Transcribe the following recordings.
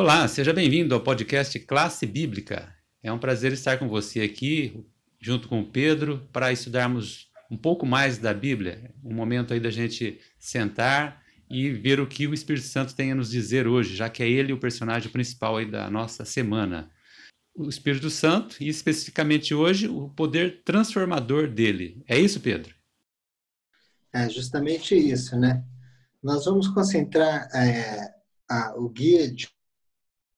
Olá, seja bem-vindo ao podcast Classe Bíblica. É um prazer estar com você aqui, junto com o Pedro, para estudarmos um pouco mais da Bíblia. Um momento aí da gente sentar e ver o que o Espírito Santo tem a nos dizer hoje, já que é ele o personagem principal aí da nossa semana. O Espírito Santo, e especificamente hoje, o poder transformador dele. É isso, Pedro? É justamente isso, né? Nós vamos concentrar é, a, o guia de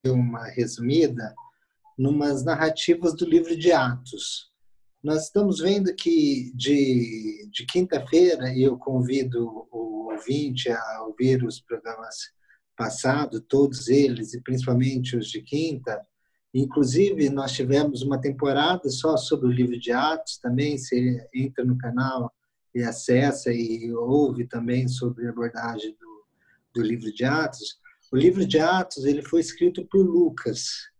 uma resumida numas narrativas do livro de Atos. Nós estamos vendo que de, de quinta-feira, e eu convido o ouvinte a ouvir os programas passados, todos eles, e principalmente os de quinta. Inclusive, nós tivemos uma temporada só sobre o livro de Atos também. Você entra no canal e acessa e ouve também sobre a abordagem do, do livro de Atos. O livro de Atos ele foi escrito por Lucas.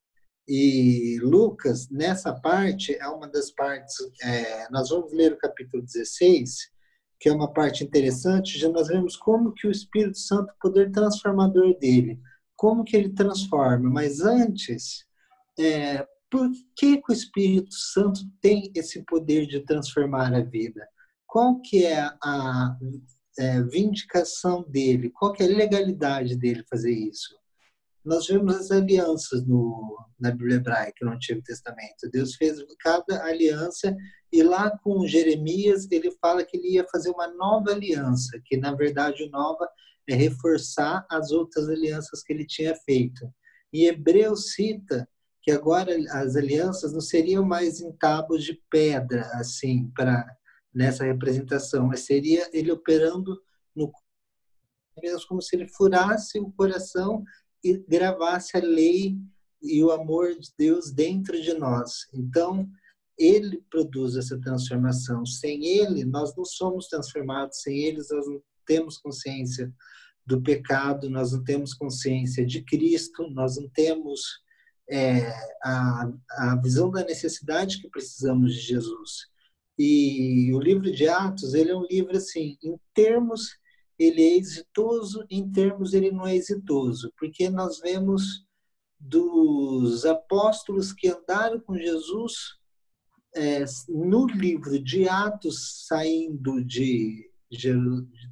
E Lucas, nessa parte, é uma das partes. É, nós vamos ler o capítulo 16, que é uma parte interessante, já nós vemos como que o Espírito Santo, o poder transformador dele, como que ele transforma. Mas antes, é, por que, que o Espírito Santo tem esse poder de transformar a vida? Qual que é a é, vindicação dele, qual que é a legalidade dele fazer isso? Nós vemos as alianças no, na Bíblia Hebraica, no Antigo Testamento. Deus fez cada aliança e lá com Jeremias ele fala que ele ia fazer uma nova aliança, que na verdade nova é reforçar as outras alianças que ele tinha feito. E Hebreus cita que agora as alianças não seriam mais em tábuas de pedra, assim, para nessa representação, mas seria ele operando no mesmo como se ele furasse o coração e gravasse a lei e o amor de Deus dentro de nós. Então, ele produz essa transformação. Sem ele, nós não somos transformados. Sem ele, nós não temos consciência do pecado, nós não temos consciência de Cristo, nós não temos é, a, a visão da necessidade que precisamos de Jesus. E o livro de Atos, ele é um livro assim, em termos ele é exitoso, em termos ele não é exitoso, porque nós vemos dos apóstolos que andaram com Jesus é, no livro de Atos, saindo de, de,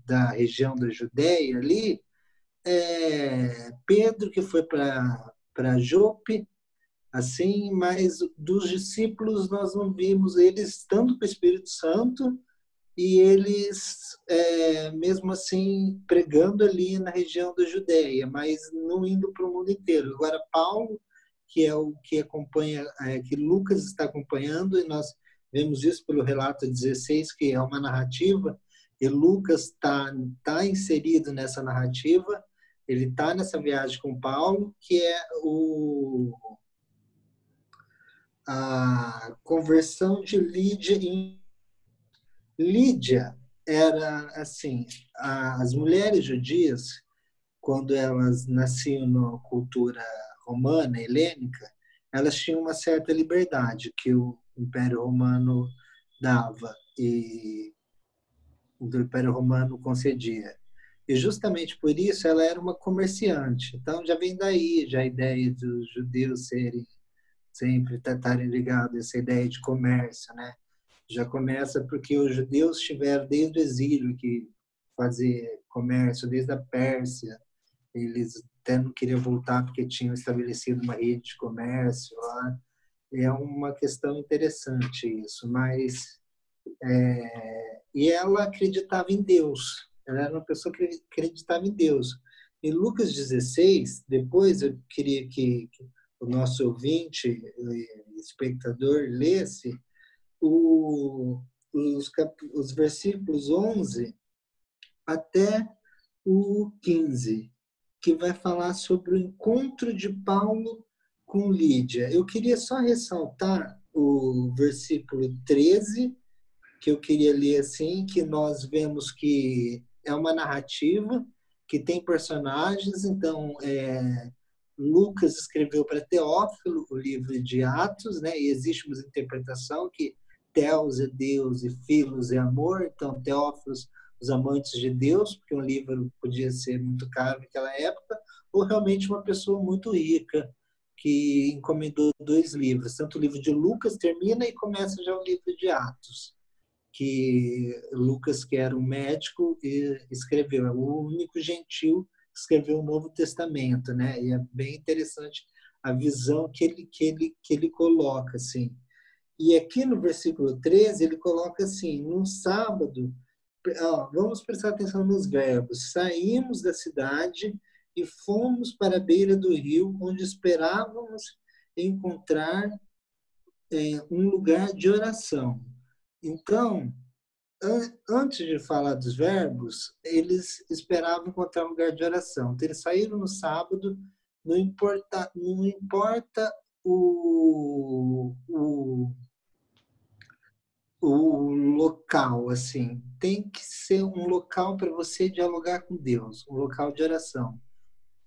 da região da Judéia ali, é, Pedro que foi para Jope, assim, mas dos discípulos nós não vimos eles estando com o Espírito Santo e eles, é, mesmo assim, pregando ali na região da Judéia, mas não indo para o mundo inteiro. Agora, Paulo, que é o que acompanha, é, que Lucas está acompanhando, e nós vemos isso pelo relato 16, que é uma narrativa, e Lucas está tá inserido nessa narrativa, ele está nessa viagem com Paulo, que é o a conversão de Lídia em Lídia era assim, as mulheres judias, quando elas nasciam na cultura romana, helênica, elas tinham uma certa liberdade que o Império Romano dava e o Império Romano concedia. E justamente por isso ela era uma comerciante. Então já vem daí já a ideia dos judeus serem sempre estarem ligados a essa ideia de comércio, né? Já começa porque os judeus tiveram desde o exílio que fazer comércio, desde a Pérsia, eles até não queriam voltar porque tinham estabelecido uma rede de comércio lá. É uma questão interessante isso, mas é, e ela acreditava em Deus. Ela era uma pessoa que acreditava em Deus. Em Lucas 16, depois eu queria que, que o nosso ouvinte, espectador, lesse o, os, os versículos 11 até o 15, que vai falar sobre o encontro de Paulo com Lídia. Eu queria só ressaltar o versículo 13, que eu queria ler assim, que nós vemos que é uma narrativa que tem personagens, então é, Lucas escreveu para Teófilo o livro de Atos, né? E existe uma interpretação que Teos é Deus e Filos é amor, então Teófilos os amantes de Deus, porque um livro podia ser muito caro naquela época, ou realmente uma pessoa muito rica que encomendou dois livros. Tanto o livro de Lucas termina e começa já o livro de Atos, que Lucas, que era um médico, escreveu. É o único gentil escreveu o Novo Testamento, né? E é bem interessante a visão que ele, que ele, que ele coloca, assim. E aqui no versículo 13, ele coloca assim, num sábado, ó, vamos prestar atenção nos verbos, saímos da cidade e fomos para a beira do rio, onde esperávamos encontrar é, um lugar de oração. Então, antes de falar dos verbos, eles esperavam encontrar um lugar de oração. Então, eles saíram no sábado, não importa, não importa o, o, o local, assim, tem que ser um local para você dialogar com Deus, um local de oração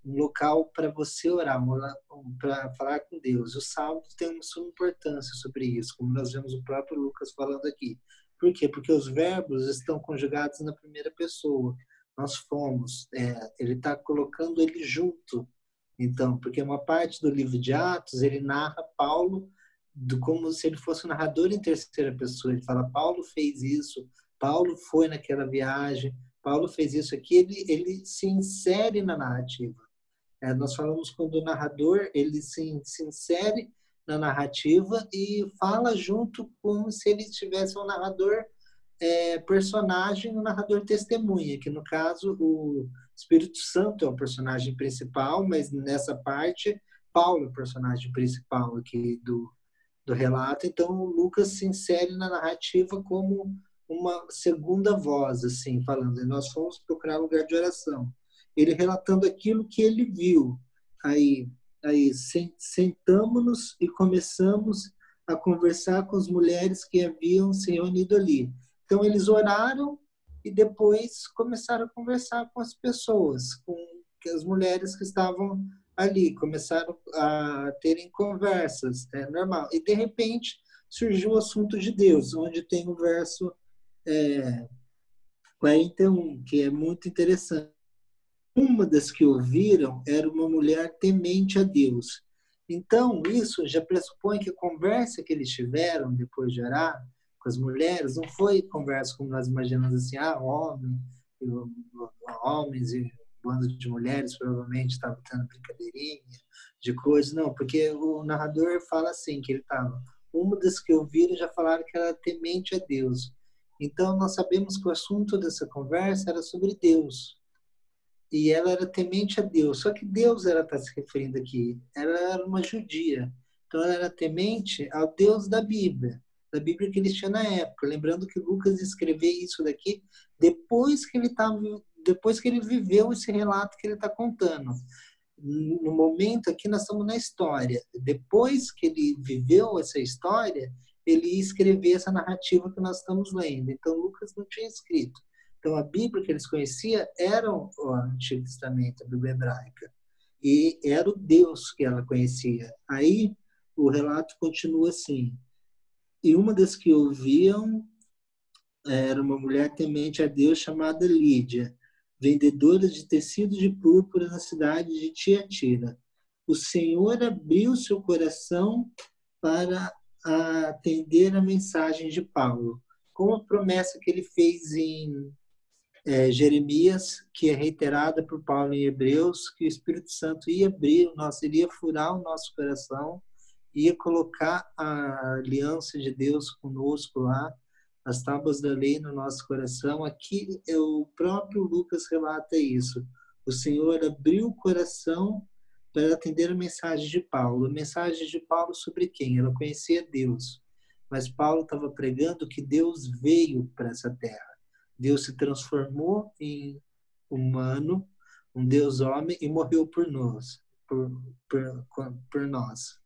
um local para você orar, para falar com Deus. O sábado tem uma sua importância sobre isso, como nós vemos o próprio Lucas falando aqui. Por quê? Porque os verbos estão conjugados na primeira pessoa. Nós fomos. É, ele está colocando ele junto. Então, porque uma parte do livro de Atos, ele narra Paulo do, como se ele fosse um narrador em terceira pessoa. Ele fala, Paulo fez isso, Paulo foi naquela viagem, Paulo fez isso aqui. Ele, ele se insere na narrativa. É, nós falamos quando o narrador ele se, se insere na narrativa e fala junto como se ele tivesse um narrador é, personagem, um narrador testemunha, que no caso o Espírito Santo é o personagem principal, mas nessa parte Paulo é o personagem principal aqui do, do relato. Então o Lucas se insere na narrativa como uma segunda voz, assim, falando. Nós fomos procurar lugar de oração ele relatando aquilo que ele viu. Aí, aí sentamos-nos e começamos a conversar com as mulheres que haviam se reunido ali. Então, eles oraram e depois começaram a conversar com as pessoas, com as mulheres que estavam ali, começaram a terem conversas, é normal. E, de repente, surgiu o assunto de Deus, onde tem o verso é, 41, que é muito interessante. Uma das que ouviram era uma mulher temente a Deus. Então, isso já pressupõe que a conversa que eles tiveram depois de orar com as mulheres não foi conversa como nós imaginamos assim, ah, homem, homens e bando de mulheres provavelmente estavam tendo brincadeirinha de coisas, não, porque o narrador fala assim, que ele estava, uma das que ouviram já falaram que era temente a Deus. Então, nós sabemos que o assunto dessa conversa era sobre Deus e ela era temente a Deus. Só que Deus ela está se referindo aqui. Ela era uma judia. Então ela era temente ao Deus da Bíblia, da Bíblia que eles tinham na época. Lembrando que Lucas escreveu isso daqui depois que ele estava, depois que ele viveu esse relato que ele está contando. No momento aqui nós estamos na história. Depois que ele viveu essa história, ele ia escrever essa narrativa que nós estamos lendo. Então Lucas não tinha escrito. Então, a Bíblia que eles conheciam era o Antigo Testamento, a Bíblia hebraica. E era o Deus que ela conhecia. Aí, o relato continua assim. E uma das que ouviam era uma mulher temente a Deus chamada Lídia, vendedora de tecido de púrpura na cidade de Tiatira. O Senhor abriu seu coração para atender a mensagem de Paulo, com a promessa que ele fez em é, Jeremias, que é reiterada por Paulo em Hebreus, que o Espírito Santo ia abrir nosso, iria furar o nosso coração, ia colocar a aliança de Deus conosco lá, as tábuas da lei no nosso coração. Aqui é o próprio Lucas relata isso. O Senhor abriu o coração para atender a mensagem de Paulo. A mensagem de Paulo sobre quem? Ela conhecia Deus. Mas Paulo estava pregando que Deus veio para essa terra. Deus se transformou em humano, um Deus homem e morreu por nós, por, por, por nós.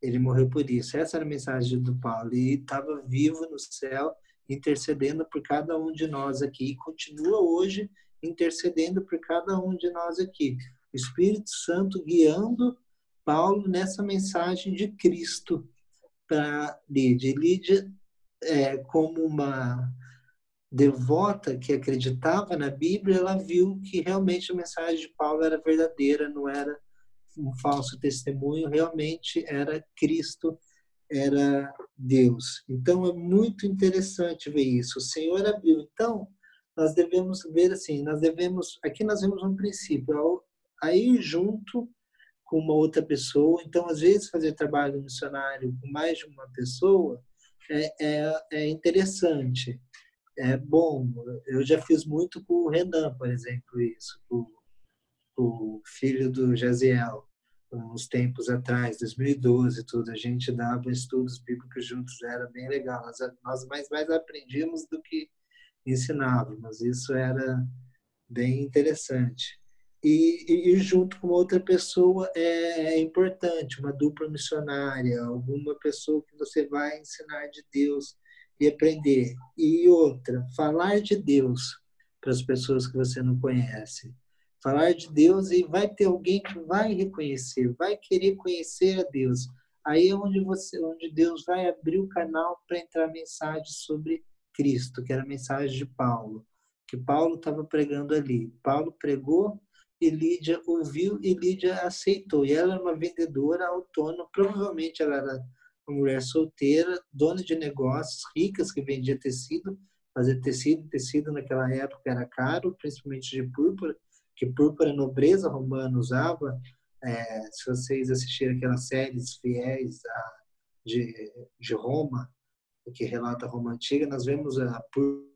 Ele morreu por isso. Essa era a mensagem do Paulo. E estava vivo no céu, intercedendo por cada um de nós aqui. E continua hoje intercedendo por cada um de nós aqui. O Espírito Santo guiando Paulo nessa mensagem de Cristo para Lídia. Lídia, é, como uma devota que acreditava na Bíblia, ela viu que realmente a mensagem de Paulo era verdadeira, não era um falso testemunho, realmente era Cristo, era Deus. Então é muito interessante ver isso. O Senhor abriu. Então, nós devemos ver assim, nós devemos, aqui nós vemos um princípio, aí junto com uma outra pessoa. Então, às vezes, fazer trabalho missionário com mais de uma pessoa é, é, é interessante, é bom. Eu já fiz muito com o Renan, por exemplo, isso, com, o filho do Jaziel, uns tempos atrás, 2012, tudo. A gente dava estudos bíblicos juntos, era bem legal. Nós, nós mais, mais aprendíamos do que ensinávamos, isso era bem interessante e, e, junto com outra pessoa é, é, importante, uma dupla missionária, alguma pessoa que você vai ensinar de Deus e aprender. E outra, falar de Deus para as pessoas que você não conhece. Falar de Deus e vai ter alguém que vai reconhecer, vai querer conhecer a Deus. Aí é onde você, onde Deus vai abrir o canal para entrar mensagem sobre Cristo, que era a mensagem de Paulo, que Paulo estava pregando ali. Paulo pregou e Lídia ouviu e Lídia aceitou. E ela era uma vendedora autônoma, provavelmente ela era mulher solteira, dona de negócios, ricas, que vendia tecido, fazer tecido, tecido naquela época era caro, principalmente de púrpura, que púrpura a nobreza romana usava. É, se vocês assistirem aquelas séries fiéis a, de, de Roma, que relata a Roma Antiga, nós vemos a púrpura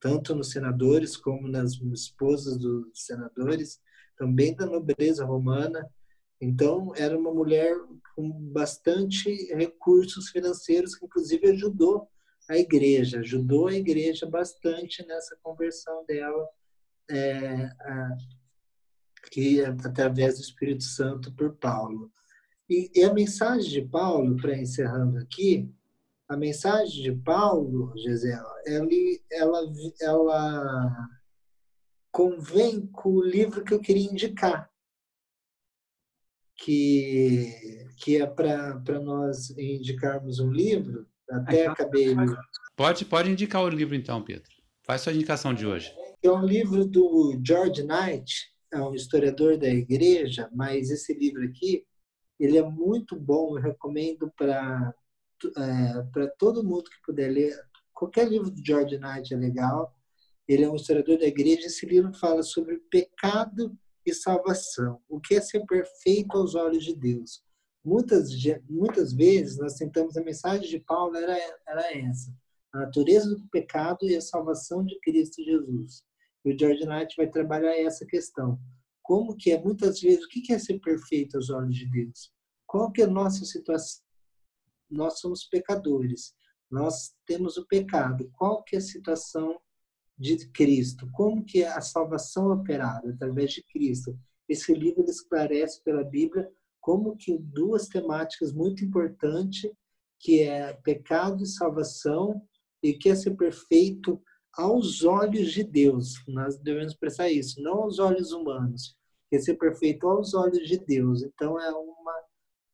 tanto nos senadores como nas esposas dos senadores, também da nobreza romana. Então, era uma mulher com bastante recursos financeiros, que inclusive ajudou a igreja, ajudou a igreja bastante nessa conversão dela, é, a, que através do Espírito Santo por Paulo. E, e a mensagem de Paulo, para encerrando aqui, a mensagem de Paulo, Gisela, ele, ela, ela convém com o livro que eu queria indicar, que, que é para nós indicarmos um livro. Até então, acabei. Pode, pode indicar o livro então, Pedro. Faz sua indicação de hoje. É um livro do George Knight, é um historiador da igreja, mas esse livro aqui, ele é muito bom, eu recomendo para é, para todo mundo que puder ler. Qualquer livro do George Knight é legal. Ele é um historiador da igreja. Esse livro fala sobre pecado e salvação. O que é ser perfeito aos olhos de Deus? Muitas, muitas vezes nós tentamos, a mensagem de Paulo era, era essa: a natureza do pecado e a salvação de Cristo Jesus. E o George Knight vai trabalhar essa questão. Como que é, muitas vezes, o que é ser perfeito aos olhos de Deus? Qual que é a nossa situação? nós somos pecadores. Nós temos o pecado. Qual que é a situação de Cristo? Como que é a salvação operada através de Cristo? Esse livro esclarece pela Bíblia como que duas temáticas muito importantes, que é pecado e salvação, e que é ser perfeito aos olhos de Deus. Nós devemos expressar isso, não aos olhos humanos, que é ser perfeito aos olhos de Deus. Então é uma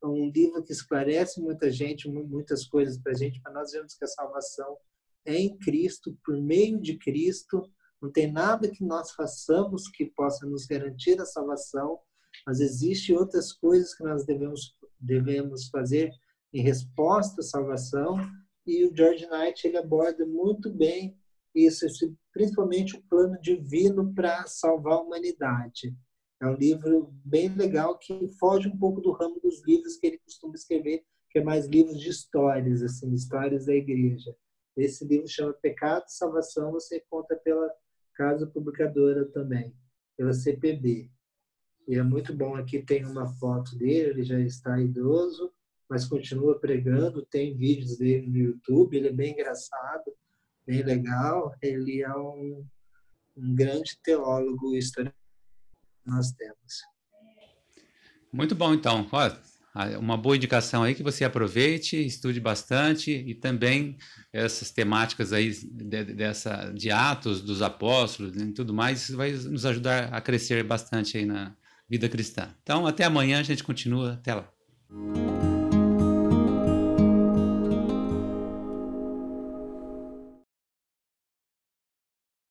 um livro que esclarece muita gente, muitas coisas para a gente, para nós vermos que a salvação é em Cristo, por meio de Cristo. Não tem nada que nós façamos que possa nos garantir a salvação, mas existem outras coisas que nós devemos, devemos fazer em resposta à salvação. E o George Knight ele aborda muito bem isso, principalmente o plano divino para salvar a humanidade. É um livro bem legal que foge um pouco do ramo dos livros que ele costuma escrever, que é mais livros de histórias, assim, histórias da igreja. Esse livro chama Pecado e Salvação, você conta pela Casa Publicadora também, pela CPB. E é muito bom. Aqui tem uma foto dele, ele já está idoso, mas continua pregando. Tem vídeos dele no YouTube, ele é bem engraçado, bem legal. Ele é um, um grande teólogo historiador nós temos. Muito bom, então. Uma boa indicação aí que você aproveite, estude bastante e também essas temáticas aí de, dessa, de Atos dos Apóstolos e tudo mais, isso vai nos ajudar a crescer bastante aí na vida cristã. Então, até amanhã, a gente continua. Até lá.